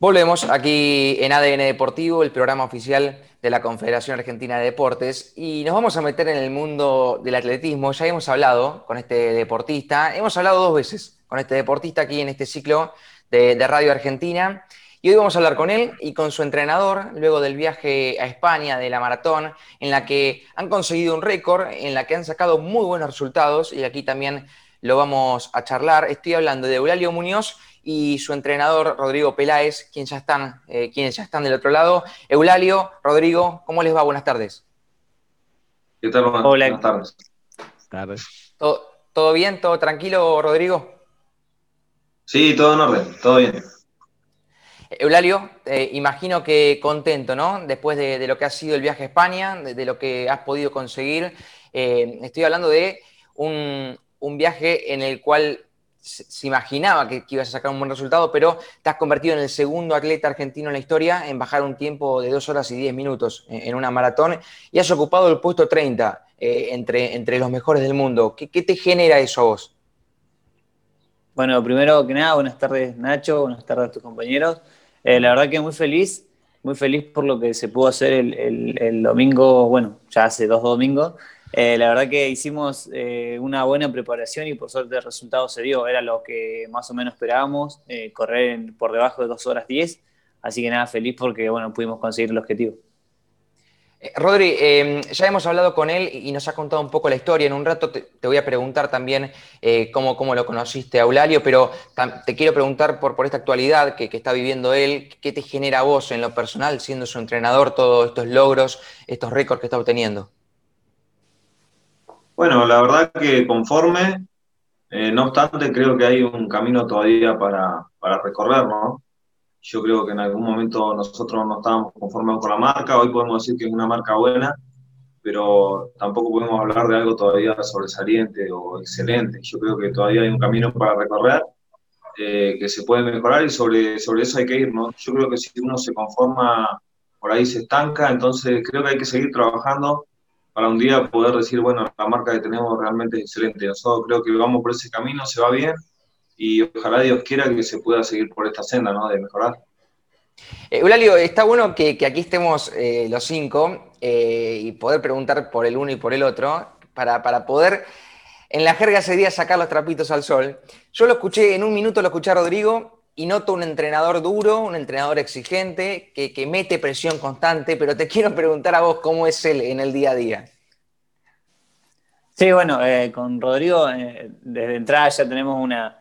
Volvemos aquí en ADN Deportivo, el programa oficial de la Confederación Argentina de Deportes, y nos vamos a meter en el mundo del atletismo. Ya hemos hablado con este deportista, hemos hablado dos veces con este deportista aquí en este ciclo de, Radio Argentina, y hoy vamos a hablar con él y con su entrenador, luego del viaje a España de la maratón, en la que han conseguido un récord, en la que han sacado muy buenos resultados, y aquí también lo vamos a charlar. Estoy hablando de Eulalio Muñoz y su entrenador Rodrigo Peláez, quien ya están, eh, quienes ya están del otro lado. Eulalio, Rodrigo, ¿cómo les va? Buenas tardes. ¿Qué tal? Hola. Buenas tardes. tardes. ¿Todo, bien? ¿Todo tranquilo, Rodrigo? Sí, todo en orden, todo bien. Eulalio, eh, imagino que contento, ¿no? Después de, lo que ha sido el viaje a España, de, lo que has podido conseguir. Eh, estoy hablando de un, un viaje en el cual se imaginaba que, ibas a sacar un buen resultado, pero te has convertido en el segundo atleta argentino en la historia en bajar un tiempo de dos horas y diez minutos en una maratón y has ocupado el puesto 30 eh, entre, entre los mejores del mundo. ¿Qué, te genera eso a vos? Bueno, primero que nada, buenas tardes Nacho, buenas tardes a tus compañeros. Eh, la verdad que muy feliz, muy feliz por lo que se pudo hacer el, el domingo, bueno, ya hace dos domingos. Eh, la verdad que hicimos eh, una buena preparación y por suerte el resultado se dio. Era lo que más o menos esperábamos, eh, correr por debajo de 2 horas 10. Así que nada, feliz porque bueno, pudimos conseguir el objetivo. Rodri, ya hemos hablado con él y nos ha contado un poco la historia. En un rato te, voy a preguntar también cómo, cómo, lo conociste a Eulalio, pero te quiero preguntar por, por esta actualidad que, que, está viviendo él, ¿qué te genera a vos en lo personal, siendo su entrenador, todos estos logros, estos récords que está obteniendo? Bueno, la verdad que conforme, eh, no obstante, creo que hay un camino todavía para, recorrer, ¿no? Yo creo que en algún momento nosotros no estábamos conformes con la marca, hoy podemos decir que es una marca buena, pero tampoco podemos hablar de algo todavía sobresaliente o excelente. Yo creo que todavía hay un camino para recorrer, eh, que se puede mejorar y sobre, sobre eso hay que ir. Yo creo que si uno se conforma, por ahí se estanca, entonces creo que hay que seguir trabajando para un día poder decir, bueno, la marca que tenemos realmente es excelente. Nosotros creo que vamos por ese camino, se va bien y ojalá Dios quiera que se pueda seguir por esta senda, ¿no? De mejorar. Eh, Eulalio, está bueno que, aquí estemos eh, los cinco eh, y poder preguntar por el uno y por el otro para, para poder en la jerga sería sacar los trapitos al sol. Yo lo escuché, en un minuto lo escuché a Rodrigo y noto un entrenador duro, un entrenador exigente, que, mete presión constante, pero te quiero preguntar a vos cómo es él en el día a día. Sí, bueno, eh, con Rodrigo eh, desde entrada ya tenemos una,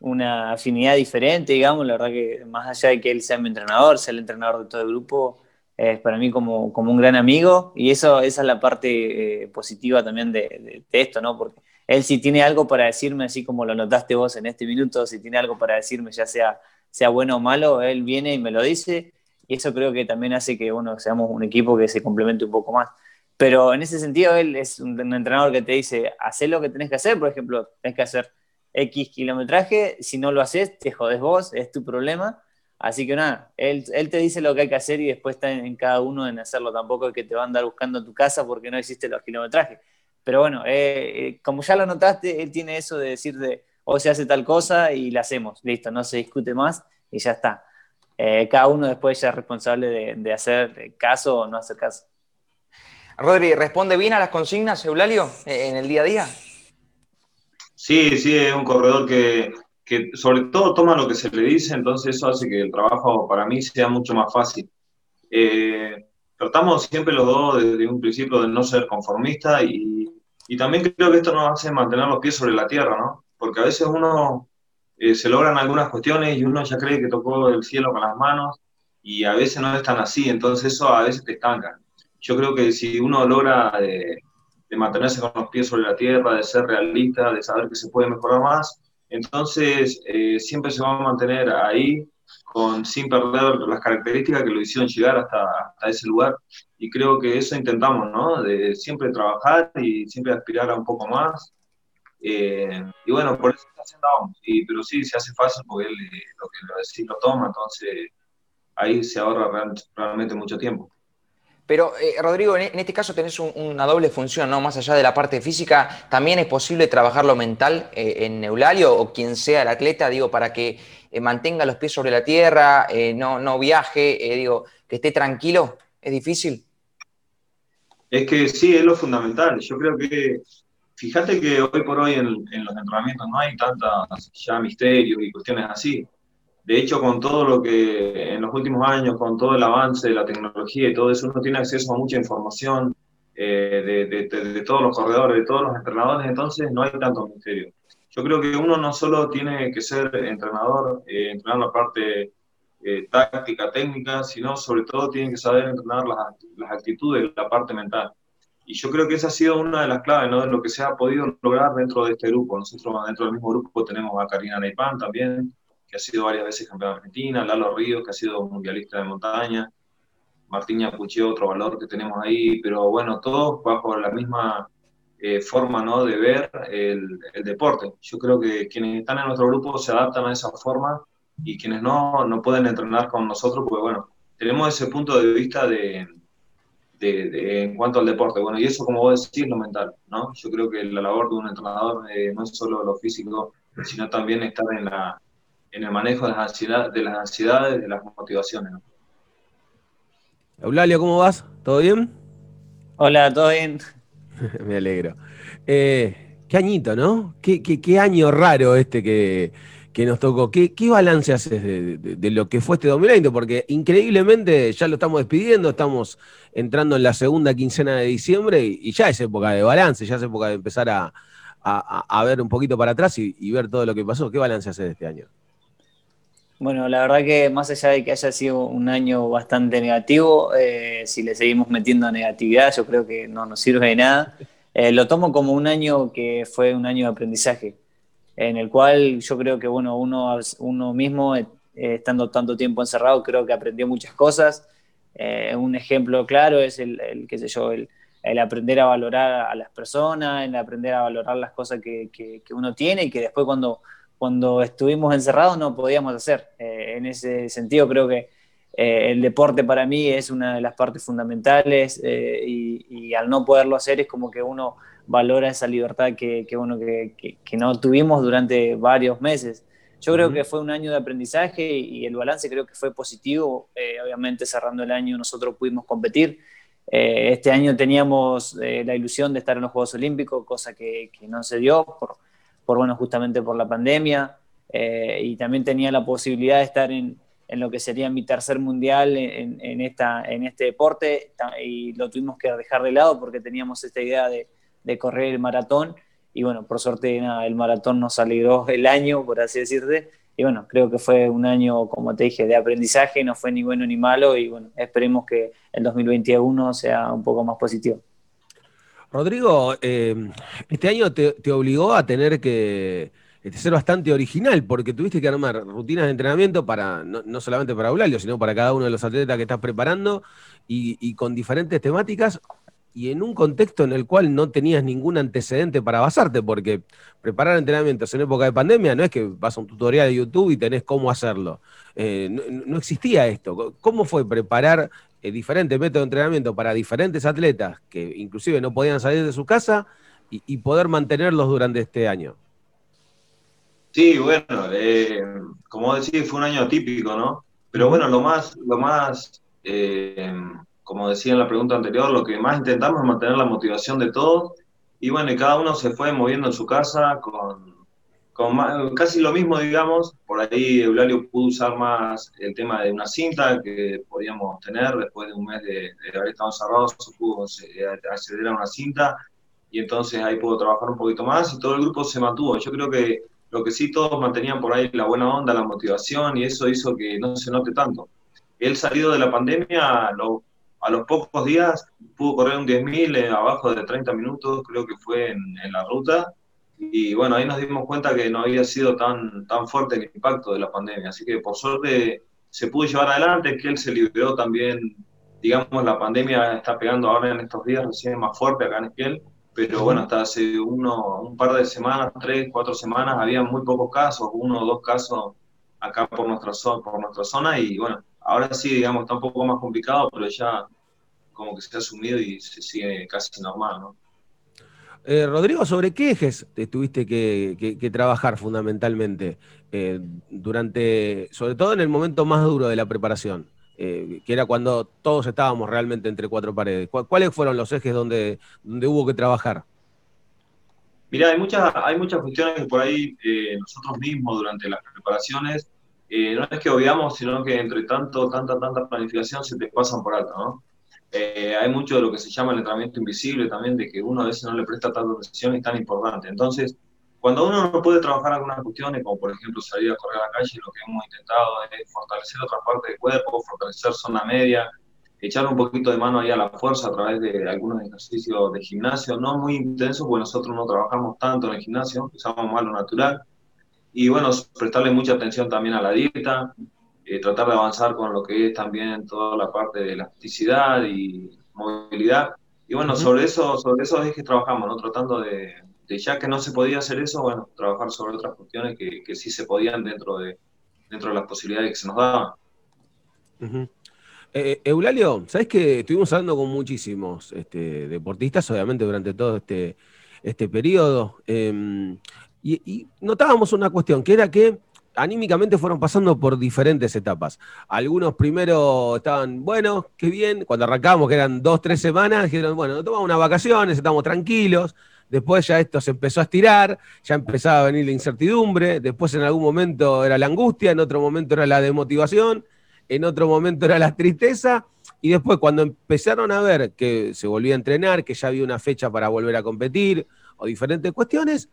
una afinidad diferente, digamos, la verdad que más allá de que él sea mi entrenador, sea el entrenador de todo el grupo, es para mí como, como, un gran amigo y eso, esa es la parte eh, positiva también de, de, esto, ¿no? Porque él si tiene algo para decirme, así como lo notaste vos en este minuto, si tiene algo para decirme, ya sea, sea bueno o malo, él viene y me lo dice, y eso creo que también hace que bueno, seamos un equipo que se complemente un poco más. Pero en ese sentido, él es un, entrenador que te dice, haz lo que tenés que hacer, por ejemplo, tenés que hacer X kilometraje, si no lo haces, te jodes vos, es tu problema. Así que nada, él, él, te dice lo que hay que hacer y después está en, cada uno en hacerlo. Tampoco es que te va a andar buscando tu casa porque no hiciste los kilometrajes. Pero bueno, eh, eh, como ya lo notaste, él tiene eso de decir de, o se hace tal cosa y la hacemos, listo, no se discute más y ya está. Eh, cada uno después ya es responsable de, hacer caso o no hacer caso. Rodri, ¿responde bien a las consignas, Eulalio, en el día a día? Sí, sí, es un corredor que, que sobre todo toma lo que se le dice, entonces eso hace que el trabajo para mí sea mucho más fácil. tratamos siempre los dos desde un principio de no ser conformistas y y también creo que esto nos hace mantener los pies sobre la tierra, ¿no? Porque a veces uno eh, se logran algunas cuestiones y uno ya cree que tocó el cielo con las manos y a veces no es tan así, entonces eso a veces te estanca. Yo creo que si uno logra de, mantenerse con los pies sobre la tierra, de ser realista, de saber que se puede mejorar más, entonces eh, siempre se va a mantener ahí con, sin perder las características que lo hicieron llegar hasta, hasta ese lugar. Y creo que eso intentamos, ¿no? De siempre trabajar y siempre aspirar a un poco más. Eh, y bueno, por eso está haciendo y, pero sí, se hace fácil porque él eh, lo que lo decís lo toma, entonces ahí se ahorra realmente mucho tiempo. Pero, eh, Rodrigo, en, este caso tenés una doble función, ¿no? Más allá de la parte física, ¿también es posible trabajar lo mental eh, en Eulario o quien sea el atleta, digo, para que eh, mantenga los pies sobre la tierra, no, no viaje, digo, que esté tranquilo? ¿Es difícil? Es que sí, es lo fundamental. Yo creo que, fíjate que hoy por hoy en, en los entrenamientos no hay tantas ya misterios y cuestiones así de hecho, con todo lo que en los últimos años, con todo el avance de la tecnología y todo eso, uno tiene acceso a mucha información eh, de, todos los corredores, de todos los entrenadores, entonces no hay tanto misterio. Yo creo que uno no solo tiene que ser entrenador, eh, entrenar la parte eh, táctica, técnica, sino sobre todo tiene que saber entrenar las, actitudes, la parte mental. Y yo creo que esa ha sido una de las claves ¿no? de lo que se ha podido lograr dentro de este grupo. Nosotros dentro del mismo grupo tenemos a Karina Neipan también, que ha sido varias veces campeón de Argentina, Lalo Ríos, que ha sido mundialista de montaña, Martín Yapuche, otro valor que tenemos ahí, pero bueno, todos bajo la misma eh, forma ¿no? de ver el, deporte. Yo creo que quienes están en nuestro grupo se adaptan a esa forma y quienes no, no pueden entrenar con nosotros, pues bueno, tenemos ese punto de vista de, de, en cuanto al deporte. Bueno, y eso, como vos decís, lo mental, ¿no? Yo creo que la labor de un entrenador eh, no es solo lo físico, sino también estar en la, en el manejo de las, ansiedades, de las ansiedades, de las motivaciones. Eulalio, ¿cómo vas? ¿Todo bien? Hola, ¿todo bien? Me alegro. Eh, qué añito, ¿no? Qué, qué, año raro este que, nos tocó. ¿Qué, qué balance haces de, lo que fue este 2020? Porque increíblemente ya lo estamos despidiendo, estamos entrando en la segunda quincena de diciembre y, ya es época de balance, ya es época de empezar a, ver un poquito para atrás y, y, ver todo lo que pasó. ¿Qué balance haces de este año? Bueno, la verdad que más allá de que haya sido un año bastante negativo, eh, si le seguimos metiendo negatividad, yo creo que no nos sirve de nada. Eh, lo tomo como un año que fue un año de aprendizaje, en el cual yo creo que bueno, uno, uno mismo, eh, estando tanto tiempo encerrado, creo que aprendió muchas cosas. un ejemplo claro es el, el qué sé yo, el, el, aprender a valorar a las personas, el aprender a valorar las cosas que, que, que uno tiene y que después cuando cuando estuvimos encerrados no podíamos hacer. Eh, en ese sentido creo que eh, el deporte para mí es una de las partes fundamentales eh, y, al no poderlo hacer es como que uno valora esa libertad que, que uno que, que, no tuvimos durante varios meses. Yo creo que fue un año de aprendizaje y, el balance creo que fue positivo. obviamente cerrando el año nosotros pudimos competir. este año teníamos la ilusión de estar en los Juegos Olímpicos, cosa que, no se dio por, por bueno, justamente por la pandemia, eh, y también tenía la posibilidad de estar en, en lo que sería mi tercer mundial en, esta, en este deporte, y lo tuvimos que dejar de lado porque teníamos esta idea de, de correr el maratón, y bueno, por suerte nada, el maratón nos alegró el año, por así decirte, y bueno, creo que fue un año, como te dije, de aprendizaje, no fue ni bueno ni malo, y bueno, esperemos que el 2021 sea un poco más positivo. Rodrigo, eh, este año te, obligó a tener que este, ser bastante original, porque tuviste que armar rutinas de entrenamiento para, no, solamente para Eulalio, sino para cada uno de los atletas que estás preparando, y, con diferentes temáticas, y en un contexto en el cual no tenías ningún antecedente para basarte, porque preparar entrenamientos en época de pandemia no es que vas a un tutorial de YouTube y tenés cómo hacerlo. Eh, no, existía esto. ¿Cómo fue preparar eh, diferentes métodos de entrenamiento para diferentes atletas que inclusive no podían salir de su casa y, poder mantenerlos durante este año. Sí, bueno, eh, como decís, fue un año atípico, ¿no? Pero bueno, lo más, lo más eh, como decía en la pregunta anterior, lo que más intentamos es mantener la motivación de todos. Y bueno, y cada uno se fue moviendo en su casa con, casi lo mismo, digamos. Por ahí Eulalio pudo usar más el tema de una cinta que podíamos tener después de un mes de, haber estado encerrados, pudo acceder a una cinta y entonces ahí pudo trabajar un poquito más y todo el grupo se mantuvo. Yo creo que lo que sí todos mantenían por ahí la buena onda, la motivación y eso hizo que no se note tanto. Él salido de la pandemia, a los pocos días pudo correr un 10.000 eh, abajo de 30 minutos, creo que fue en, en la ruta, y bueno, ahí nos dimos cuenta que no había sido tan, tan fuerte el impacto de la pandemia. Así que por suerte se pudo llevar adelante, que él se liberó también, digamos, la pandemia está pegando ahora en estos días recién más fuerte acá en Esquiel, pero bueno, hasta hace uno, un par de semanas, tres, cuatro semanas, había muy pocos casos, uno o dos casos acá por nuestra, por nuestra zona y bueno, ahora sí, digamos, está un poco más complicado, pero ya como que se ha asumido y se sigue casi normal, ¿no? Eh, Rodrigo, ¿sobre qué ejes tuviste que, trabajar fundamentalmente eh, durante, sobre todo en el momento más duro de la preparación, eh, que era cuando todos estábamos realmente entre cuatro paredes? ¿Cuáles fueron los ejes donde, donde hubo que trabajar? Mira, hay muchas, hay muchas cuestiones que por ahí nosotros mismos durante las preparaciones no es que obviamos, sino que entre tanto, tanta, tanta planificación se te pasan por alto, ¿no? Eh, hay mucho de lo que se llama el entrenamiento invisible también, de que uno a veces no le presta tanta atención y tan importante. Entonces, cuando uno no puede trabajar algunas cuestiones, como por ejemplo salir a correr a la calle, lo que hemos intentado es fortalecer otra parte del cuerpo, fortalecer zona media, echar un poquito de mano ahí a la fuerza a través de algunos ejercicios de gimnasio, no muy intensos, porque nosotros no trabajamos tanto en el gimnasio, usamos más lo natural. Y bueno, prestarle mucha atención también a la dieta, eh, tratar de avanzar con lo que es también toda la parte de elasticidad y movilidad. Y bueno, sobre eso, sobre eso es que trabajamos, ¿no? Tratando de, ya que no se podía hacer eso, bueno, trabajar sobre otras cuestiones que, que sí se podían dentro de, dentro de las posibilidades que se nos daban. Eh, Eulalio, ¿sabes que estuvimos hablando con muchísimos este, deportistas, obviamente, durante todo este, este periodo? Em, y, y, notábamos una cuestión, que era que anímicamente fueron pasando por diferentes etapas. Algunos primero estaban, bueno, qué bien, cuando arrancamos, que eran dos, tres semanas, dijeron, bueno, tomamos unas vacaciones, estamos tranquilos. Después ya esto se empezó a estirar, ya empezaba a venir la incertidumbre, después en algún momento era la angustia, en otro momento era la demotivación, en otro momento era la tristeza, y después cuando empezaron a ver que se volvía a entrenar, que ya había una fecha para volver a competir, o diferentes cuestiones,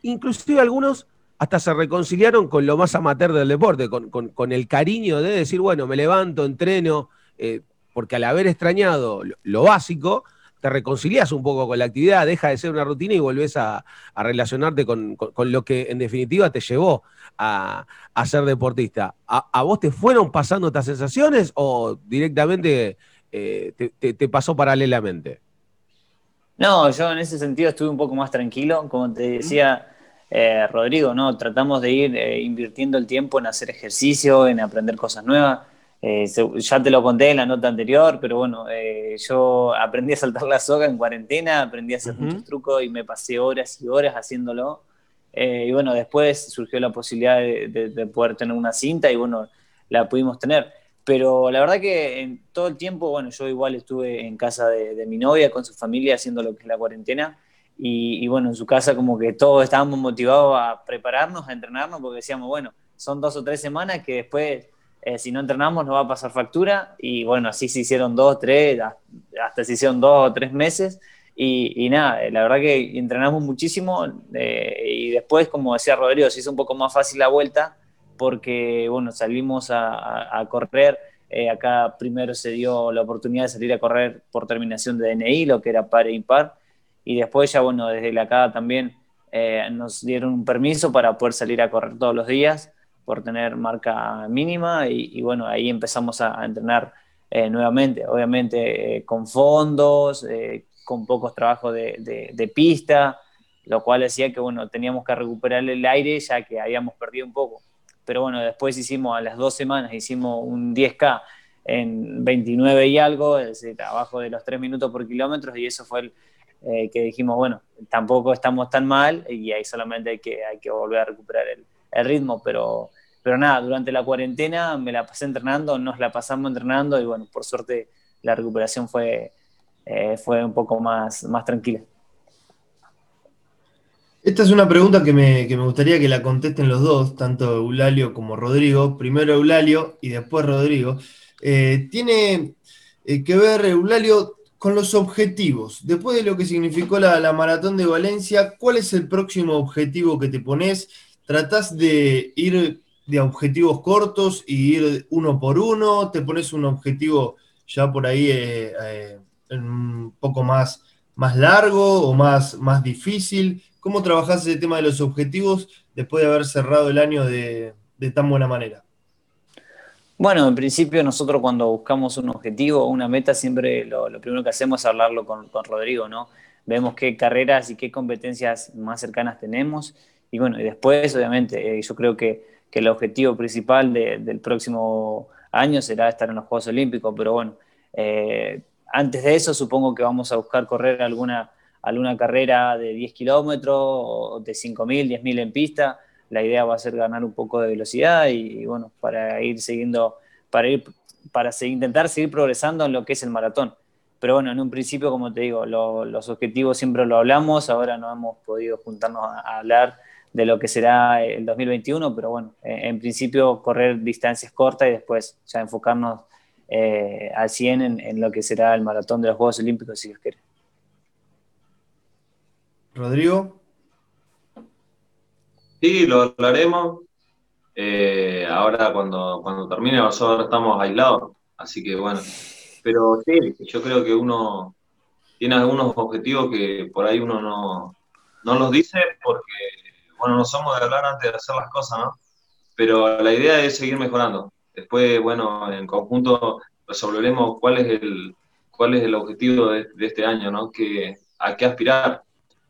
inclusive algunos hasta se reconciliaron con lo más amateur del deporte, con, el cariño de decir, bueno, me levanto, entreno, eh, porque al haber extrañado lo, básico, te reconcilias un poco con la actividad, deja de ser una rutina y volvés a, relacionarte con, lo que en definitiva te llevó a, ser deportista. ¿A, vos te fueron pasando estas sensaciones o directamente eh, te pasó paralelamente? No, yo en ese sentido estuve un poco más tranquilo, como te decía eh, Rodrigo, ¿no? Tratamos de ir eh, invirtiendo el tiempo en hacer ejercicio, en aprender cosas nuevas. Eh, ya te lo conté en la nota anterior, pero bueno, yo aprendí a saltar la soga en cuarentena, aprendí a hacer muchos trucos y me pasé horas y horas haciéndolo. y bueno, después surgió la posibilidad de, poder tener una cinta y bueno, la pudimos tener. Pero la verdad que en todo el tiempo, bueno, yo igual estuve en casa de, de mi novia con su familia haciendo lo que es la cuarentena y, bueno, en su casa como que todos estábamos motivados a prepararnos, a entrenarnos, porque decíamos, bueno, son dos o tres semanas que después, eh, si no entrenamos, nos va a pasar factura. Y bueno, así se hicieron dos, tres, hasta se hicieron dos o tres meses. Y, nada, eh, la verdad que entrenamos muchísimo eh, y después, como decía Rodrigo, se hizo un poco más fácil la vuelta porque, bueno, salimos a, correr. acá primero se dio la oportunidad de salir a correr por terminación de DNI, lo que era par e impar y después ya, bueno, desde la CADA también eh, nos dieron un permiso para poder salir a correr todos los días por tener marca mínima y, bueno, ahí empezamos a, entrenar eh, nuevamente, obviamente eh, con fondos, con pocos trabajos de, pista, lo cual decía que bueno, teníamos que recuperar el aire ya que habíamos perdido un poco. Pero bueno, después hicimos a las dos semanas, hicimos un 10K en 29 y algo, es decir, abajo de los 3 minutos por kilómetro y eso fue el, eh, que dijimos, bueno, tampoco estamos tan mal y ahí solamente hay que, hay que volver a recuperar el, ritmo, pero, pero nada, durante la cuarentena me la pasé entrenando, nos la pasamos entrenando y bueno, por suerte la recuperación fue, eh, fue un poco más, más tranquila. Esta es una pregunta que me, que me, gustaría que la contesten los dos, tanto Eulalio como Rodrigo. Primero Eulalio y después Rodrigo. Eh, tiene que ver, Eulalio, con los objetivos. Después de lo que significó la, maratón de Valencia, ¿cuál es el próximo objetivo que te pones? ¿Tratás de ir de objetivos cortos y ir uno por uno? ¿Te pones un objetivo ya por ahí eh, eh, un poco más, más largo o más, más difícil? ¿Cómo trabajás ese tema de los objetivos después de haber cerrado el año de tan buena manera? Bueno, en principio nosotros cuando buscamos un objetivo o una meta, siempre lo, primero que hacemos es hablarlo con, Rodrigo, ¿no? Vemos qué carreras y qué competencias más cercanas tenemos. Y bueno, y después, obviamente, eh, yo creo que, el objetivo principal del próximo año será estar en los Juegos Olímpicos, pero bueno, eh, antes de eso supongo que vamos a buscar correr alguna, alguna carrera de 10 kilómetros o de 5.000, 10.000 en pista. La idea va a ser ganar un poco de velocidad y, bueno, para ir siguiendo, para ir, para intentar seguir progresando en lo que es el maratón. Pero bueno, en un principio, como te digo, los objetivos siempre lo hablamos, ahora no hemos podido juntarnos a, hablar de lo que será el 2021, pero bueno, en, principio correr distancias cortas y después ya enfocarnos eh, al 100 en, lo que será el maratón de los Juegos Olímpicos, si Dios quiere. Rodrigo. Sí, lo hablaremos. Eh, ahora cuando, cuando termine, nosotros estamos aislados, así que bueno. Pero sí, yo creo que uno tiene algunos objetivos que por ahí uno no, no los dice porque, bueno, no somos de hablar antes de hacer las cosas, ¿no? Pero la idea es seguir mejorando. Después, bueno, en conjunto resolveremos cuál es el, cuál es el objetivo de, este año, ¿no? Que, a qué aspirar.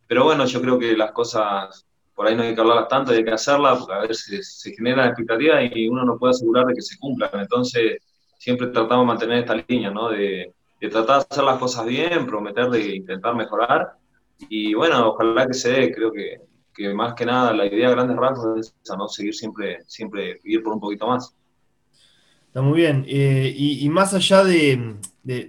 Pero bueno, yo creo que las cosas por ahí no hay que hablarlas tanto, hay que hacerlas, porque a veces se generan expectativas y uno no puede asegurar de que se cumplan. Entonces, siempre tratamos de mantener esta línea, ¿no? De, de tratar de hacer las cosas bien, prometer de intentar mejorar. Y bueno, ojalá que se dé, creo que, que más que nada la idea de grandes rasgos es esa, ¿no? Seguir siempre, siempre ir por un poquito más. Está muy bien. Eh, y, más allá de,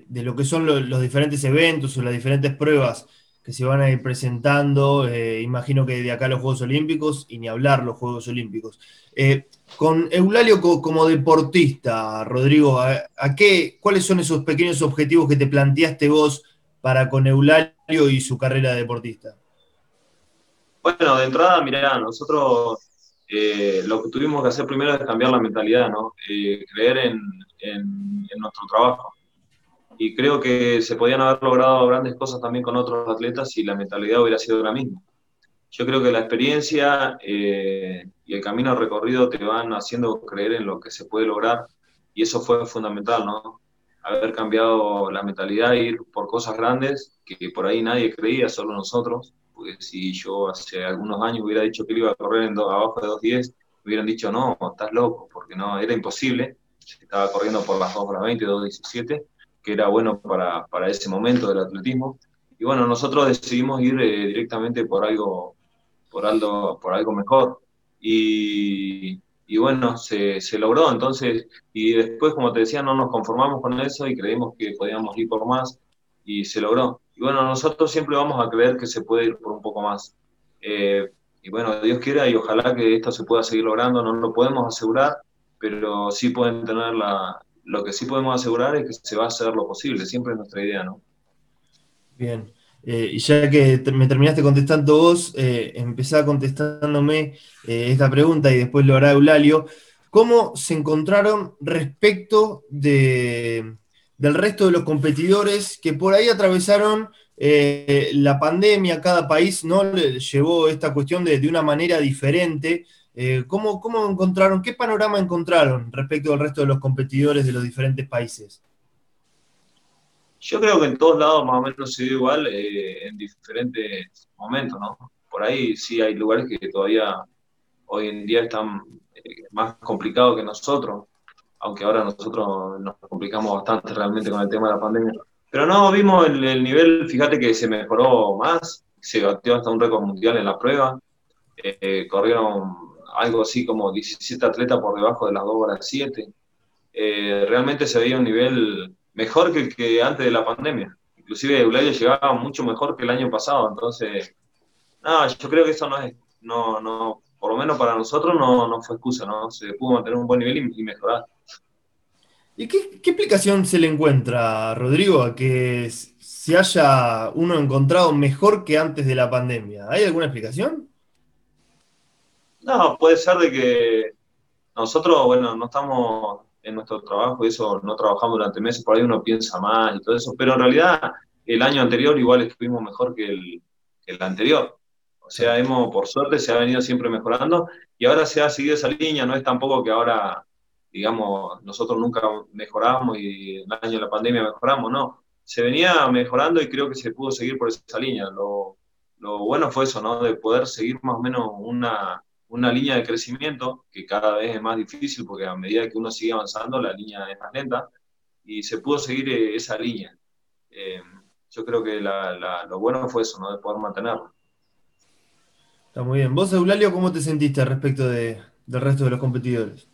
lo que son los diferentes eventos o las diferentes pruebas que se van a ir presentando, eh, imagino que de acá los Juegos Olímpicos y ni hablar los Juegos Olímpicos. Eh, con Eulalio como deportista, Rodrigo, ¿a, qué, ¿cuáles son esos pequeños objetivos que te planteaste vos para con Eulalio y su carrera de deportista? Bueno, de entrada, mirá, nosotros eh, lo que tuvimos que hacer primero es cambiar la mentalidad, ¿no? Eh, creer en, nuestro trabajo. Y creo que se podían haber logrado grandes cosas también con otros atletas si la mentalidad hubiera sido la misma. Yo creo que la experiencia eh, y el camino recorrido te van haciendo creer en lo que se puede lograr y eso fue fundamental, ¿no? Haber cambiado la mentalidad ir por cosas grandes que por ahí nadie creía, solo nosotros porque si yo hace algunos años hubiera dicho que iba a correr en abajo de 2.10, hubieran dicho, no, estás loco, porque no, era imposible, estaba corriendo por las 2 horas 20, 2.17, que era bueno para, para, ese momento del atletismo, y bueno, nosotros decidimos ir eh, directamente por algo, por algo, por algo mejor, y, y bueno, se, se, logró, entonces, y después, como te decía, no nos conformamos con eso y creímos que podíamos ir por más, y se logró. Y bueno, nosotros siempre vamos a creer que se puede ir por un poco más. Eh, y bueno, Dios quiera y ojalá que esto se pueda seguir logrando. No lo podemos asegurar, pero sí pueden tener la... Lo que sí podemos asegurar es que se va a hacer lo posible. Siempre es nuestra idea, ¿no? Bien. Eh, y ya que me terminaste contestando vos, eh, empezá contestándome eh, esta pregunta y después lo hará Eulalio. ¿Cómo se encontraron respecto de, del resto de los competidores que por ahí atravesaron eh, la pandemia, cada país no le llevó esta cuestión de, una manera diferente. Eh, ¿cómo, encontraron, qué panorama encontraron respecto al resto de los competidores de los diferentes países? Yo creo que en todos lados más o menos se dio igual eh, en diferentes momentos, ¿no? Por ahí sí hay lugares que todavía hoy en día están más complicados que nosotros aunque ahora nosotros nos complicamos bastante realmente con el tema de la pandemia. Pero no, vimos el, nivel, fíjate que se mejoró más, se batió hasta un récord mundial en la prueba, eh, corrieron algo así como 17 atletas por debajo de las 2 horas 7. Eh, realmente se veía un nivel mejor que el que antes de la pandemia. Inclusive Eulalia llegaba mucho mejor que el año pasado, entonces, no, yo creo que eso no es, no, no, por lo menos para nosotros no, no fue excusa, ¿no? Se pudo mantener un buen nivel y mejorar. ¿Y qué, explicación se le encuentra, Rodrigo, a que se haya uno encontrado mejor que antes de la pandemia? ¿Hay alguna explicación? No, puede ser de que nosotros, bueno, no estamos en nuestro trabajo y eso, no trabajamos durante meses, por ahí uno piensa más y todo eso, pero en realidad el año anterior igual estuvimos mejor que el, que el anterior. O sea, hemos, por suerte, se ha venido siempre mejorando y ahora se ha seguido esa línea, no es tampoco que ahora digamos, nosotros nunca mejoramos y el año de la pandemia mejoramos, no. Se venía mejorando y creo que se pudo seguir por esa línea. Lo, lo bueno fue eso, ¿no? De poder seguir más o menos una, una línea de crecimiento que cada vez es más difícil porque a medida que uno sigue avanzando la línea es más lenta y se pudo seguir eh, esa línea. Eh, yo creo que lo bueno fue eso, ¿no? De poder mantenerlo. Está muy bien. Vos, Eulalio, ¿cómo te sentiste respecto del resto de los competidores?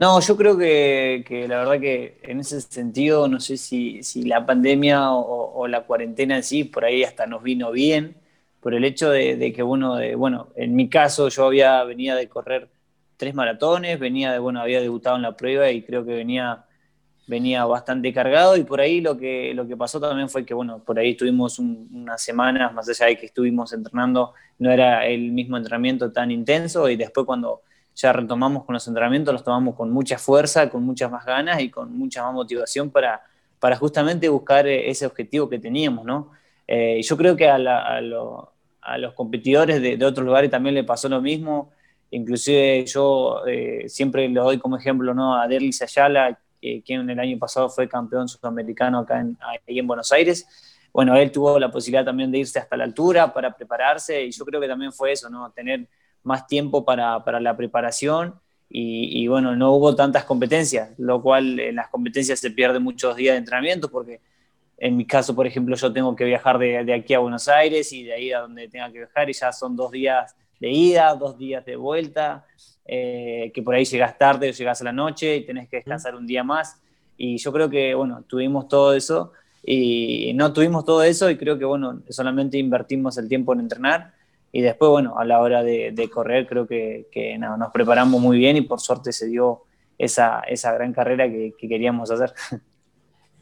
No, yo creo que, la verdad que en ese sentido, no sé si, la pandemia o, la cuarentena en sí, por ahí hasta nos vino bien, por el hecho de, que uno, bueno, en mi caso yo había venía de correr tres maratones, venía de, bueno, había debutado en la prueba y creo que venía, venía bastante cargado y por ahí lo que, lo que pasó también fue que, bueno, por ahí estuvimos unas semanas, más allá de que estuvimos entrenando, no era el mismo entrenamiento tan intenso y después cuando ya retomamos con los entrenamientos, los tomamos con mucha fuerza, con muchas más ganas y con mucha más motivación para, para justamente buscar eh, ese objetivo que teníamos, ¿no? Eh, yo creo que a, los competidores de, otros lugares también le pasó lo mismo, inclusive yo eh, siempre le doy como ejemplo ¿no? a Derlis Ayala, quien el año pasado fue campeón sudamericano acá en, ahí en Buenos Aires, bueno, él tuvo la posibilidad también de irse hasta la altura para prepararse y yo creo que también fue eso, ¿no? Tener más tiempo para, la preparación y, bueno, no hubo tantas competencias, lo cual en las competencias se pierden muchos días de entrenamiento porque en mi caso, por ejemplo, yo tengo que viajar de, aquí a Buenos Aires y de ahí a donde tenga que viajar y ya son dos días de ida, dos días de vuelta, eh, que por ahí llegas tarde o llegas a la noche y tenés que descansar un día más. Y yo creo que, bueno, tuvimos todo eso y no tuvimos todo eso y creo que, bueno, solamente invertimos el tiempo en entrenar y después, bueno, a la hora de, correr creo que, nos preparamos muy bien y por suerte se dio esa, esa gran carrera que, queríamos hacer.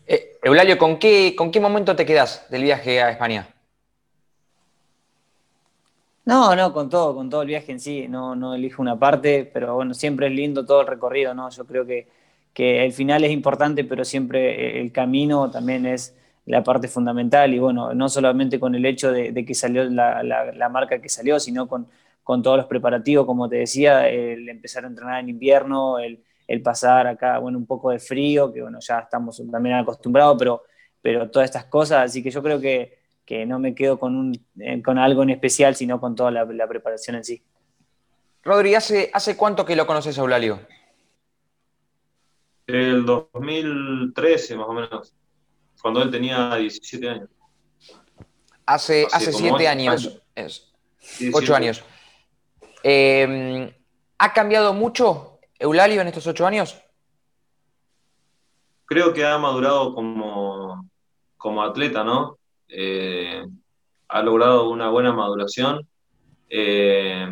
Eh, Eulalio, ¿con qué, ¿con qué momento te quedas del viaje a España? No, no, con todo, con todo el viaje en sí, no, no elijo una parte, pero bueno, siempre es lindo todo el recorrido, ¿no? Yo creo que, que el final es importante, pero siempre el camino también es, la parte fundamental y bueno, no solamente con el hecho de, que salió la, marca que salió, sino con, con, todos los preparativos, como te decía, el empezar a entrenar en invierno, el, pasar acá, bueno, un poco de frío, que bueno, ya estamos también acostumbrados, pero, pero todas estas cosas, así que yo creo que, que no me quedo con, un, eh, con algo en especial, sino con toda la, preparación en sí. Rodri, ¿hace, ¿hace cuánto que lo conoces a Eulalio? El 2013, más o menos cuando él tenía 17 años. Hace, hace, siete años, ocho años. ¿Ha cambiado mucho Eulalio en estos ocho años? Creo que ha madurado como, como atleta, ¿no? Eh, ha logrado una buena maduración. Eh,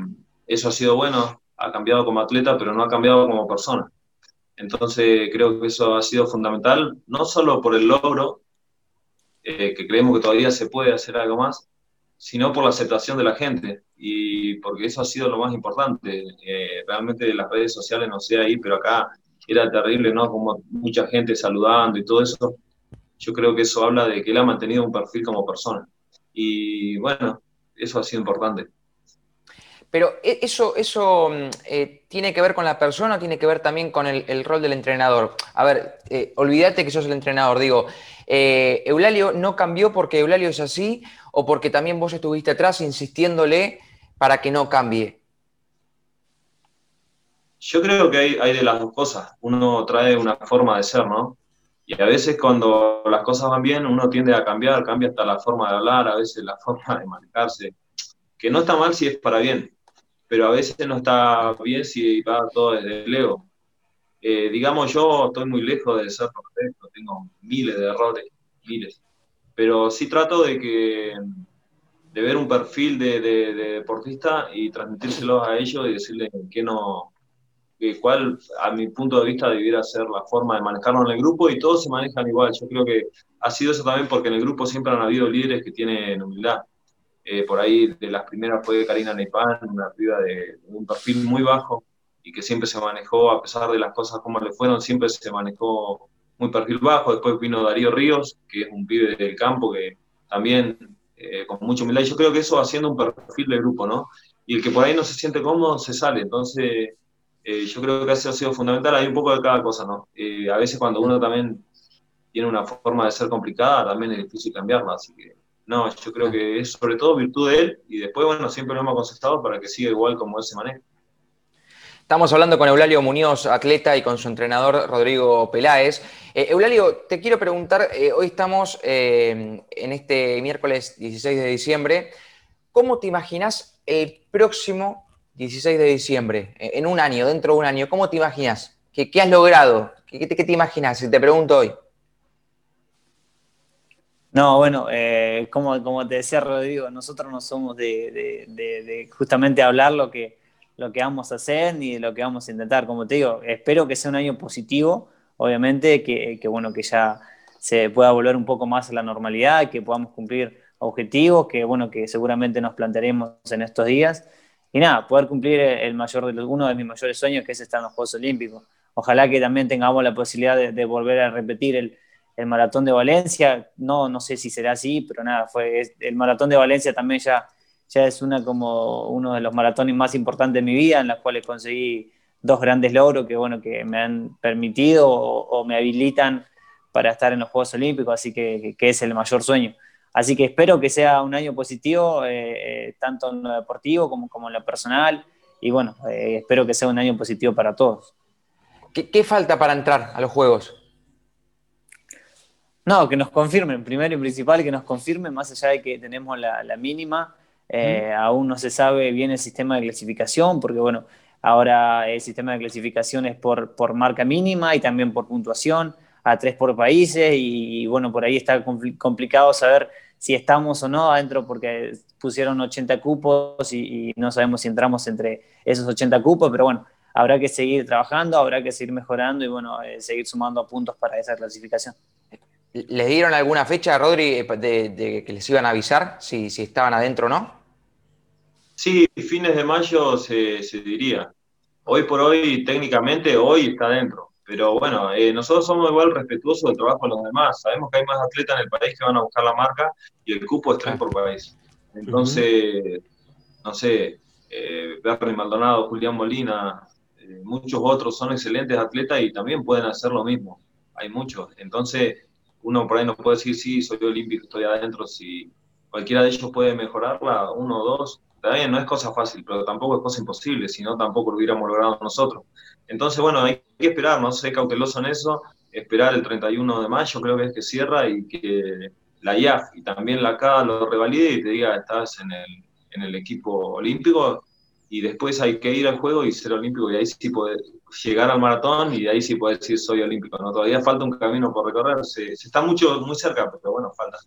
eso ha sido bueno, ha cambiado como atleta, pero no ha cambiado como persona. Entonces creo que eso ha sido fundamental, no solo por el logro, eh, que creemos que todavía se puede hacer algo más, sino por la aceptación de la gente y porque eso ha sido lo más importante. Eh, realmente las redes sociales no sé ahí, pero acá era terrible, ¿no? Como mucha gente saludando y todo eso. Yo creo que eso habla de que él ha mantenido un perfil como persona. Y bueno, eso ha sido importante. Pero e, eso, eso mm, eh, tiene que ver con la persona, tiene que ver también con el, rol del entrenador. A ver, eh, olvídate que sos el entrenador. Digo, eh, Eulalio no cambió porque Eulalio es así o porque también vos estuviste atrás insistiéndole para que no cambie. Yo creo que hay, hay de las dos cosas. Uno trae una forma de ser, ¿no? Y a veces cuando las cosas van bien, uno tiende a cambiar, cambia hasta la forma de hablar, a veces la forma de manejarse, que no está mal si es para bien pero a veces no está bien si va todo desde el ego. Eh, digamos, yo estoy muy lejos de ser perfecto, tengo miles de errores, miles, pero sí trato de que de ver un perfil de, deportista y transmitírselo a ellos y decirles que no, que cuál, a mi punto de vista, debiera ser la forma de manejarlo en el grupo y todos se manejan igual. Yo creo que ha sido eso también porque en el grupo siempre han habido líderes que tienen humildad. Eh, por ahí de las primeras fue Karina Neipan, una piba de, un perfil muy bajo y que siempre se manejó, a pesar de las cosas como le fueron, siempre se manejó muy perfil bajo. Después vino Darío Ríos, que es un pibe del campo que también eh, con mucha humildad. Yo creo que eso haciendo un perfil de grupo, ¿no? Y el que por ahí no se siente cómodo se sale. Entonces, eh, yo creo que eso ha sido fundamental. Hay un poco de cada cosa, ¿no? a veces cuando uno también tiene una forma de ser complicada, también es difícil cambiarla. Así que no, yo creo que es sobre todo virtud de él y después, bueno, siempre lo hemos aconsejado para que siga igual como él se maneja. Estamos hablando con Eulalio Muñoz, atleta, y con su entrenador Rodrigo Peláez. Eh, Eulalio, te quiero preguntar, eh, hoy estamos eh, en este miércoles 16 de diciembre, ¿cómo te imaginas el próximo 16 de diciembre, en un año, dentro de un año? ¿Cómo te imaginas? ¿Qué, has logrado? ¿Qué, te imaginas? Si te pregunto hoy. No, bueno, como, como te decía Rodrigo, nosotros no somos de justamente hablar lo que lo que vamos a hacer ni de lo que vamos a intentar. Como te digo, espero que sea un año positivo, obviamente, que, bueno, que ya se pueda volver un poco más a la normalidad, que podamos cumplir objetivos, que bueno, que seguramente nos plantearemos en estos días. Y nada, poder cumplir el mayor de uno de mis mayores sueños, que es estar en los Juegos Olímpicos. Ojalá que también tengamos la posibilidad de, volver a repetir el, el, maratón de Valencia. No, no sé si será así, pero nada, fue el maratón de Valencia también ya ya es una como uno de los maratones más importantes de mi vida, en las cuales conseguí dos grandes logros que, bueno, que me han permitido o, me habilitan para estar en los Juegos Olímpicos, así que, que, es el mayor sueño. Así que espero que sea un año positivo, eh, eh, tanto en lo deportivo como, como en lo personal, y bueno, eh, espero que sea un año positivo para todos. ¿Qué, ¿Qué, falta para entrar a los Juegos? No, que nos confirmen, primero y principal, que nos confirmen, más allá de que tenemos la, la mínima, eh, aún no se sabe bien el sistema de clasificación, porque bueno, ahora el sistema de clasificación es por, por marca mínima y también por puntuación, a tres por países, y, bueno, por ahí está complicado saber si estamos o no adentro, porque pusieron 80 cupos y, no sabemos si entramos entre esos 80 cupos, pero bueno, habrá que seguir trabajando, habrá que seguir mejorando y bueno, eh, seguir sumando puntos para esa clasificación. ¿Les dieron alguna fecha, Rodri, de, que les iban a avisar si, si estaban adentro o no? Sí, fines de mayo se, diría. Hoy por hoy, técnicamente, hoy está dentro. Pero bueno, eh, nosotros somos igual respetuosos del trabajo de los demás. Sabemos que hay más atletas en el país que van a buscar la marca y el cupo es tres por país. Entonces, no sé, eh, Bernie Maldonado, Julián Molina, eh, muchos otros son excelentes atletas y también pueden hacer lo mismo. Hay muchos. Entonces, uno por ahí no puede decir, sí, soy olímpico, estoy adentro. Si cualquiera de ellos puede mejorarla, uno o dos, Está no es cosa fácil, pero tampoco es cosa imposible, si no tampoco lo hubiéramos logrado nosotros. Entonces, bueno, hay que esperar, no sé, cauteloso en eso, esperar el 31 de mayo, creo que es que cierra y que la IAF y también la CA lo revalide y te diga, estás en el, en el equipo olímpico y después hay que ir al juego y ser olímpico y ahí sí puede llegar al maratón y ahí sí puede decir soy olímpico. ¿no? Todavía falta un camino por recorrer, se, está mucho, muy cerca, pero bueno, falta.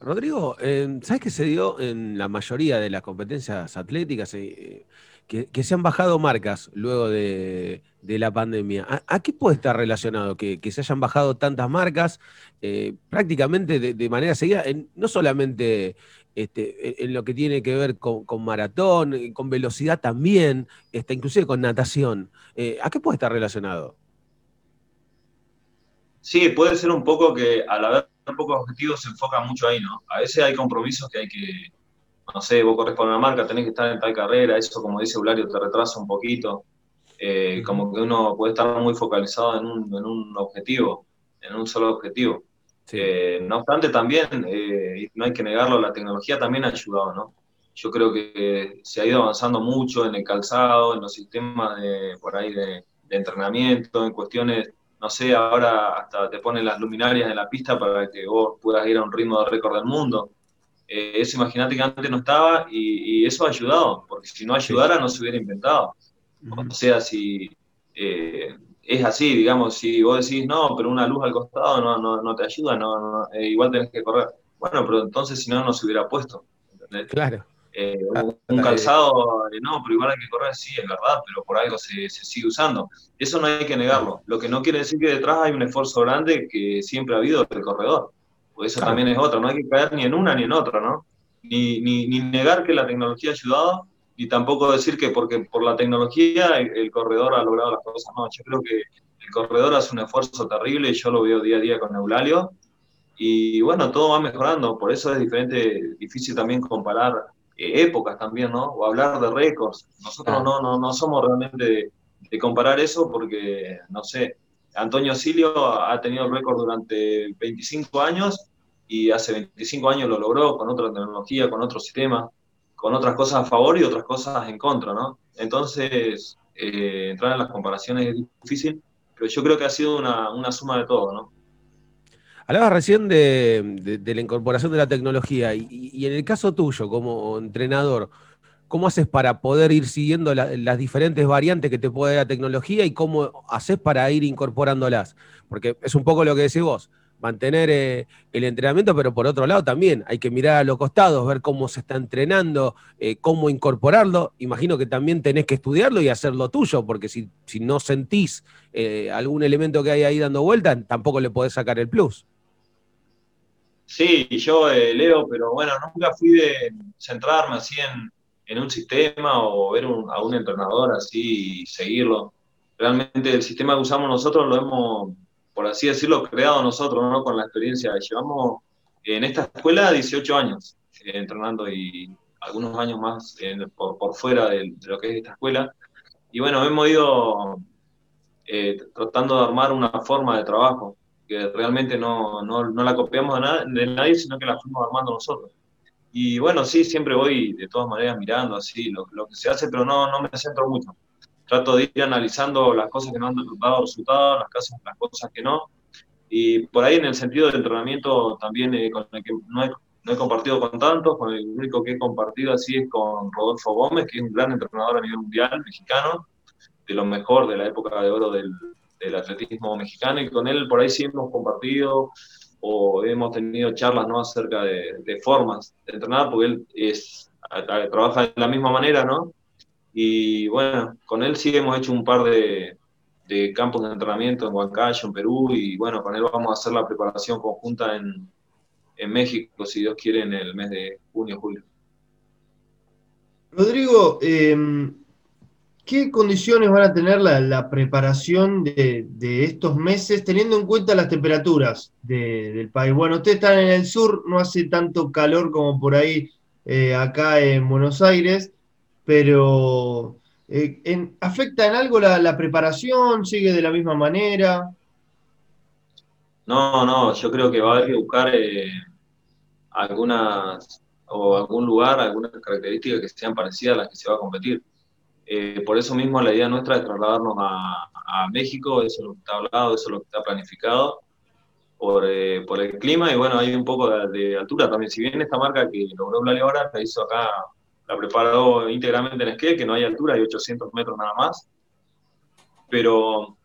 Rodrigo, eh, ¿sabes qué se dio en la mayoría de las competencias atléticas? Eh, que, se han bajado marcas luego de, la pandemia. ¿A, qué puede estar relacionado que, se hayan bajado tantas marcas eh, prácticamente de, manera seguida, no solamente este, en lo que tiene que ver con, maratón, con velocidad también, este, inclusive con natación? ¿A qué puede estar relacionado? Sí, puede ser un poco que al haber pocos objetivos se enfoca mucho ahí, ¿no? A veces hay compromisos que hay que, no sé, vos corres por una marca, tenés que estar en tal carrera, eso como dice Eulario te retrasa un poquito, eh, como que uno puede estar muy focalizado en un, en un objetivo, en un solo objetivo. Eh, no obstante, también, eh, no hay que negarlo, la tecnología también ha ayudado, ¿no? Yo creo que se ha ido avanzando mucho en el calzado, en los sistemas de, por ahí de, de entrenamiento, en cuestiones no sé, ahora hasta te ponen las luminarias en la pista para que vos puedas ir a un ritmo de récord del mundo. Eh, eso imagínate que antes no estaba y, eso ha ayudado, porque si no ayudara no se hubiera inventado. O sea, si eh, es así, digamos, si vos decís no, pero una luz al costado no, no, no te ayuda, no, eh, igual tenés que correr. Bueno, pero entonces si no, no se hubiera puesto. Claro. Eh, un calzado, eh, no, pero igual hay que correr, sí, es verdad, pero por algo se, sigue usando. Eso no hay que negarlo. Lo que no quiere decir que detrás hay un esfuerzo grande que siempre ha habido del corredor. Pues eso también es otra, no hay que caer ni en una ni en otra, ¿no? Ni, ni, negar que la tecnología ha ayudado, y tampoco decir que porque por la tecnología el, corredor ha logrado las cosas. No, yo creo que el corredor hace un esfuerzo terrible, yo lo veo día a día con Eulalio, y bueno, todo va mejorando, por eso es diferente, difícil también comparar eh, épocas también, ¿no? O hablar de récords. Nosotros no, no, no somos realmente de, comparar eso porque, no sé, Antonio Silio ha tenido el récord durante 25 años y hace 25 años lo logró con otra tecnología, con otro sistema, con otras cosas a favor y otras cosas en contra, ¿no? entonces eh, entrar en las comparaciones es difícil, pero yo creo que ha sido una, suma de todo, ¿no? Hablabas recién de, la incorporación de la tecnología y, en el caso tuyo como entrenador, ¿cómo haces para poder ir siguiendo las diferentes variantes que te puede dar la tecnología y cómo haces para ir incorporándolas? Porque es un poco lo que decís vos mantener eh, el entrenamiento, pero por otro lado también hay que mirar a los costados, ver cómo se está entrenando, eh, cómo incorporarlo. Imagino que también tenés que estudiarlo y hacerlo tuyo, porque si, si no sentís eh, algún elemento que hay ahí dando vuelta, tampoco le podés sacar el plus. Sí, yo leo, pero bueno, nunca fui de centrarme así en, un sistema o ver a un entrenador así y seguirlo. Realmente el sistema que usamos nosotros lo hemos por así decirlo, creado nosotros, ¿no? Con la experiencia. Llevamos en esta escuela 18 años eh, entrenando y algunos años más por, fuera de, lo que es esta escuela. Y bueno, hemos ido eh, tratando de armar una forma de trabajo que realmente no, no, no la copiamos de, nadie, sino que la fuimos armando nosotros. Y bueno, sí, siempre voy de todas maneras mirando así lo, lo que se hace, pero no, no me centro mucho trato de ir analizando las cosas que no han dado resultados, las cosas, las cosas que no. Y por ahí en el sentido del entrenamiento también eh, con el que no he, no he, compartido con tantos, con el único que he compartido así es con Rodolfo Gómez, que es un gran entrenador a nivel mundial mexicano, de lo mejor de la época de oro del, del atletismo mexicano, y con él por ahí sí hemos compartido o hemos tenido charlas ¿no? acerca de, de formas de entrenar, porque él es, trabaja de la misma manera, ¿no? Y bueno, con él sí hemos hecho un par de, campos de entrenamiento en Huancayo, en Perú, y bueno, con él vamos a hacer la preparación conjunta en, México, si Dios quiere, en el mes de junio, julio. Rodrigo, em, ¿qué condiciones van a tener la, preparación de, estos meses, teniendo en cuenta las temperaturas del país? Bueno, ustedes están en el sur, no hace tanto calor como por ahí eh, acá en Buenos Aires pero eh, ¿afecta en algo la, preparación? ¿Sigue de la misma manera? No, no, yo creo que va a haber que buscar eh, algunas o algún lugar, algunas características que sean parecidas a las que se va a competir. Eh, por eso mismo la idea nuestra es trasladarnos a, México, eso es lo que está hablado, eso es lo que está planificado por, por el clima y bueno, hay un poco de, altura también. Si bien esta marca que logró Blale ahora la hizo acá la preparó íntegramente en esquí, que no hay altura, hay 800 metros nada más. Pero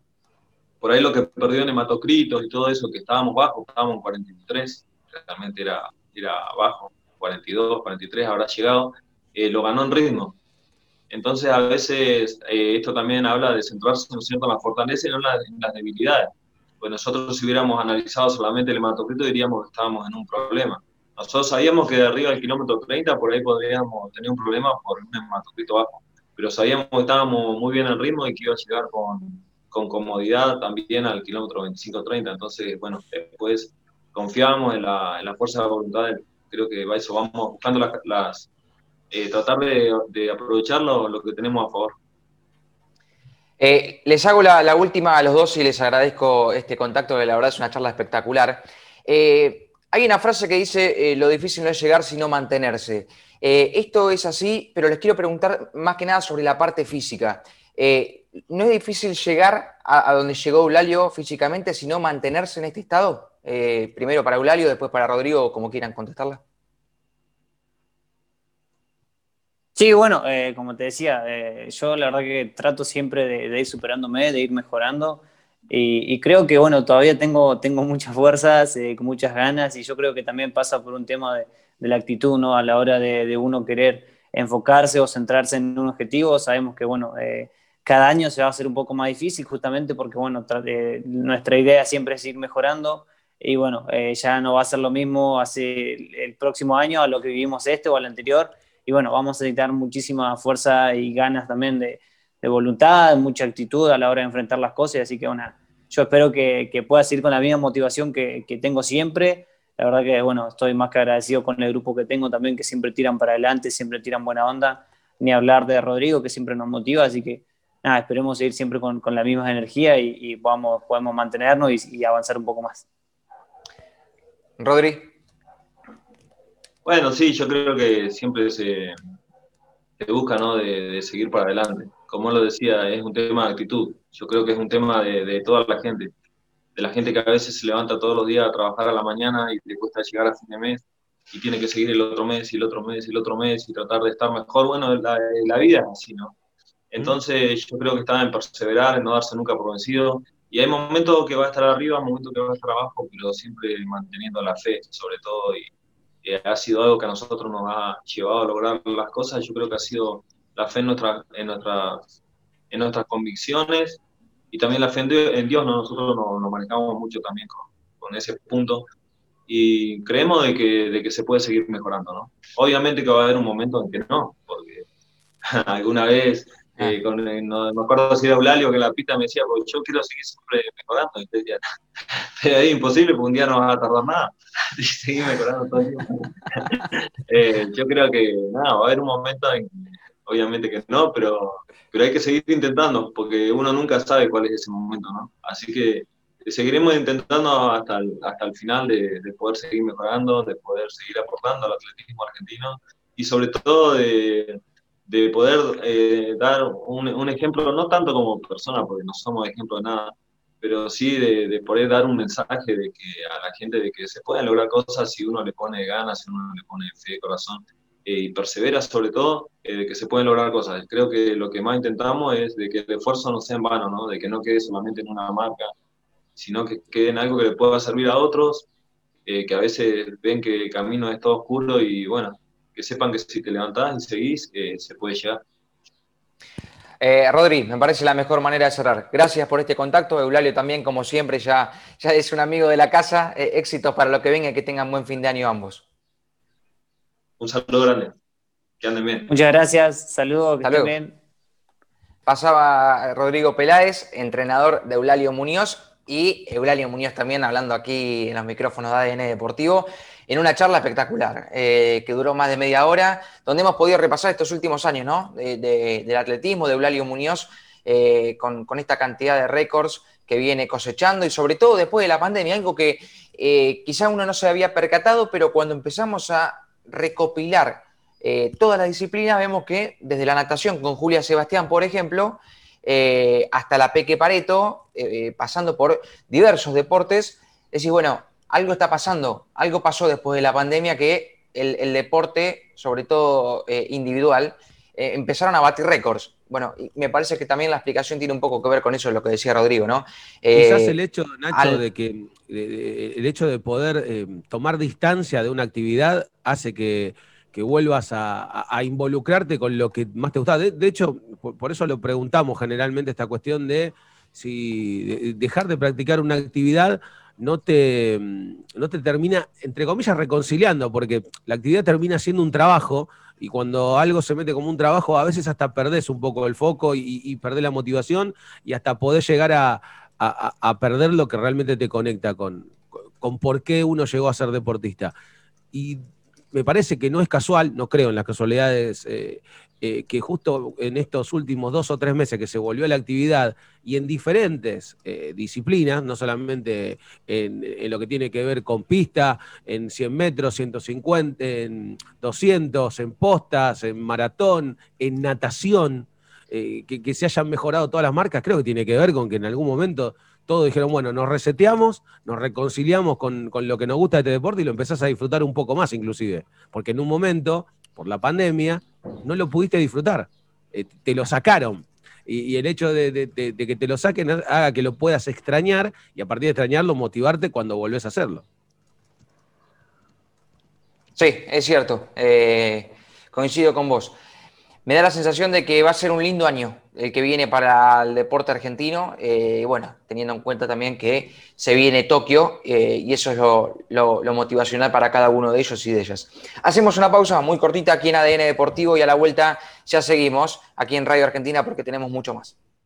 por ahí lo que perdió en hematocritos y todo eso, que estábamos bajo, estábamos en 43, realmente era, era bajo, 42, 43 habrá llegado, eh, lo ganó en ritmo. Entonces a veces eh, esto también habla de centrarse ¿no cierto? en las fortalezas y no en las, debilidades. Pues nosotros si hubiéramos analizado solamente el hematocrito diríamos que estábamos en un problema nosotros sabíamos que de arriba del kilómetro 30 por ahí podríamos tener un problema por un hematocrito bajo, pero sabíamos que estábamos muy bien en ritmo y que iba a llegar con, con comodidad también al kilómetro 25-30. Entonces, bueno, después confiábamos en la, en la fuerza de voluntad. Creo que va eso, vamos buscando las, eh, tratar de, de aprovechar lo, que tenemos a favor. Eh, les hago la, la, última a los dos y les agradezco este contacto, que la verdad es una charla espectacular. Eh, hay una frase que dice, eh, lo difícil no es llegar, sino mantenerse. Eh, esto es así, pero les quiero preguntar más que nada sobre la parte física. Eh, ¿No es difícil llegar a, donde llegó Eulalio físicamente, sino mantenerse en este estado? primero para Eulalio, después para Rodrigo, como quieran contestarla. Sí, bueno, como te decía, yo la verdad que trato siempre de ir superándome, de ir mejorando. Y, creo que, bueno, todavía tengo, tengo muchas fuerzas, eh, muchas ganas, y yo creo que también pasa por un tema de, la actitud, ¿no? A la hora de, uno querer enfocarse o centrarse en un objetivo, sabemos que, bueno, eh, cada año se va a hacer un poco más difícil justamente porque, bueno, eh, nuestra idea siempre es ir mejorando y, bueno, ya no va a ser lo mismo hace el próximo año a lo que vivimos este o al anterior y, bueno, vamos a necesitar muchísima fuerza y ganas también de, de voluntad, mucha actitud a la hora de enfrentar las cosas, así que una, yo espero que, que pueda seguir con la misma motivación que, que, tengo siempre. La verdad que, bueno, estoy más que agradecido con el grupo que tengo también, que siempre tiran para adelante, siempre tiran buena onda, ni hablar de Rodrigo, que siempre nos motiva, así que nada, esperemos seguir siempre con, con la misma energía y, y podamos, podemos mantenernos y, y avanzar un poco más. Rodri. Bueno, sí, yo creo que siempre se, se busca, ¿no? De, seguir para adelante. Como lo decía, es un tema de actitud. Yo creo que es un tema de, de, toda la gente. De la gente que a veces se levanta todos los días a trabajar a la mañana y le cuesta llegar a fin de mes y tiene que seguir el otro mes y el otro mes y el otro mes y tratar de estar mejor. Bueno, la, la vida es así, ¿no? Entonces yo creo que está en perseverar, en no darse nunca por vencido. Y hay momentos que va a estar arriba, momentos que va a estar abajo, pero siempre manteniendo la fe, sobre todo. Y, ha sido algo que a nosotros nos ha llevado a lograr las cosas. Yo creo que ha sido la fe en, nuestra, en, nuestras, en nuestras convicciones y también la fe en Dios. Nosotros nos, manejamos mucho también con, con ese punto y creemos de que, de que se puede seguir mejorando, ¿no? Obviamente que va a haber un momento en que no, porque alguna vez Ah. Eh, con, eh, no, me acuerdo si era Eulalio que la pista me decía, pues yo quiero seguir siempre mejorando. Y decía, es imposible, porque un día no va a tardar nada. y seguir mejorando todo el tiempo. eh, yo creo que, nada, va a haber un momento en obviamente que no, pero, pero hay que seguir intentando, porque uno nunca sabe cuál es ese momento, ¿no? Así que seguiremos intentando hasta el, hasta el final de, de poder seguir mejorando, de poder seguir aportando al atletismo argentino y sobre todo de de poder eh, dar un, ejemplo, no tanto como persona, porque no somos ejemplo de nada, pero sí de, de, poder dar un mensaje de que a la gente de que se pueden lograr cosas si uno le pone ganas, si uno le pone fe, corazón y persevera sobre todo, eh, que se pueden lograr cosas. Creo que lo que más intentamos es de que el esfuerzo no sea en vano, ¿no? de que no quede solamente en una marca, sino que quede en algo que le pueda servir a otros, que a veces ven que el camino es todo oscuro y bueno, que sepan que si te levantás y seguís, eh, se puede llegar. Eh, Rodri, me parece la mejor manera de cerrar. Gracias por este contacto. Eulalio también, como siempre, ya, ya es un amigo de la casa. Eh, éxitos para lo que venga y que tengan buen fin de año ambos. Un saludo grande. Que anden bien. Muchas gracias. Saludos. Que Hasta bien. Pasaba Rodrigo Peláez, entrenador de Eulalio Muñoz, y Eulalio Muñoz también hablando aquí en los micrófonos de ADN Deportivo en una charla espectacular eh, que duró más de media hora, donde hemos podido repasar estos últimos años ¿no? del atletismo de Eulalio Muñoz eh, con, esta cantidad de récords que viene cosechando y sobre todo después de la pandemia, algo que eh, quizá uno no se había percatado, pero cuando empezamos a recopilar todas las disciplinas, vemos que desde la natación con Julia Sebastián, por ejemplo, hasta la Peque Pareto, pasando por diversos deportes, decís, bueno, algo está pasando, algo pasó después de la pandemia que el, deporte, sobre todo eh, individual, eh, empezaron a batir récords. Bueno, y me parece que también la explicación tiene un poco que ver con eso, lo que decía Rodrigo, ¿no? Quizás eh, el hecho, Nacho, de que el hecho de poder tomar distancia de una actividad hace que, vuelvas a, involucrarte con lo que más te gusta. De, hecho, por, eso lo preguntamos generalmente esta cuestión de si dejar de practicar una actividad no te, no te termina, entre comillas, reconciliando, porque la actividad termina siendo un trabajo y cuando algo se mete como un trabajo, a veces hasta perdés un poco el foco y, y perdés la motivación y hasta podés llegar a, perder lo que realmente te conecta con, con por qué uno llegó a ser deportista. Y me parece que no es casual, no creo en las casualidades eh, eh, que justo en estos últimos dos o tres meses que se volvió a la actividad y en diferentes eh, disciplinas, no solamente en, lo que tiene que ver con pista, en 100 metros, 150, en 200, en postas, en maratón, en natación, eh, que, se hayan mejorado todas las marcas, creo que tiene que ver con que en algún momento todos dijeron, bueno, nos reseteamos, nos reconciliamos con, con, lo que nos gusta de este deporte y lo empezás a disfrutar un poco más inclusive. Porque en un momento, por la pandemia, no lo pudiste disfrutar, eh, te lo sacaron. Y, el hecho de, que te lo saquen haga que lo puedas extrañar y a partir de extrañarlo motivarte cuando volvés a hacerlo. Sí, es cierto. Eh, coincido con vos me da la sensación de que va a ser un lindo año el que viene para el deporte argentino, eh, bueno, teniendo en cuenta también que se viene Tokio eh, y eso es lo, motivacional para cada uno de ellos y de ellas. Hacemos una pausa muy cortita aquí en ADN Deportivo y a la vuelta ya seguimos aquí en Radio Argentina porque tenemos mucho más.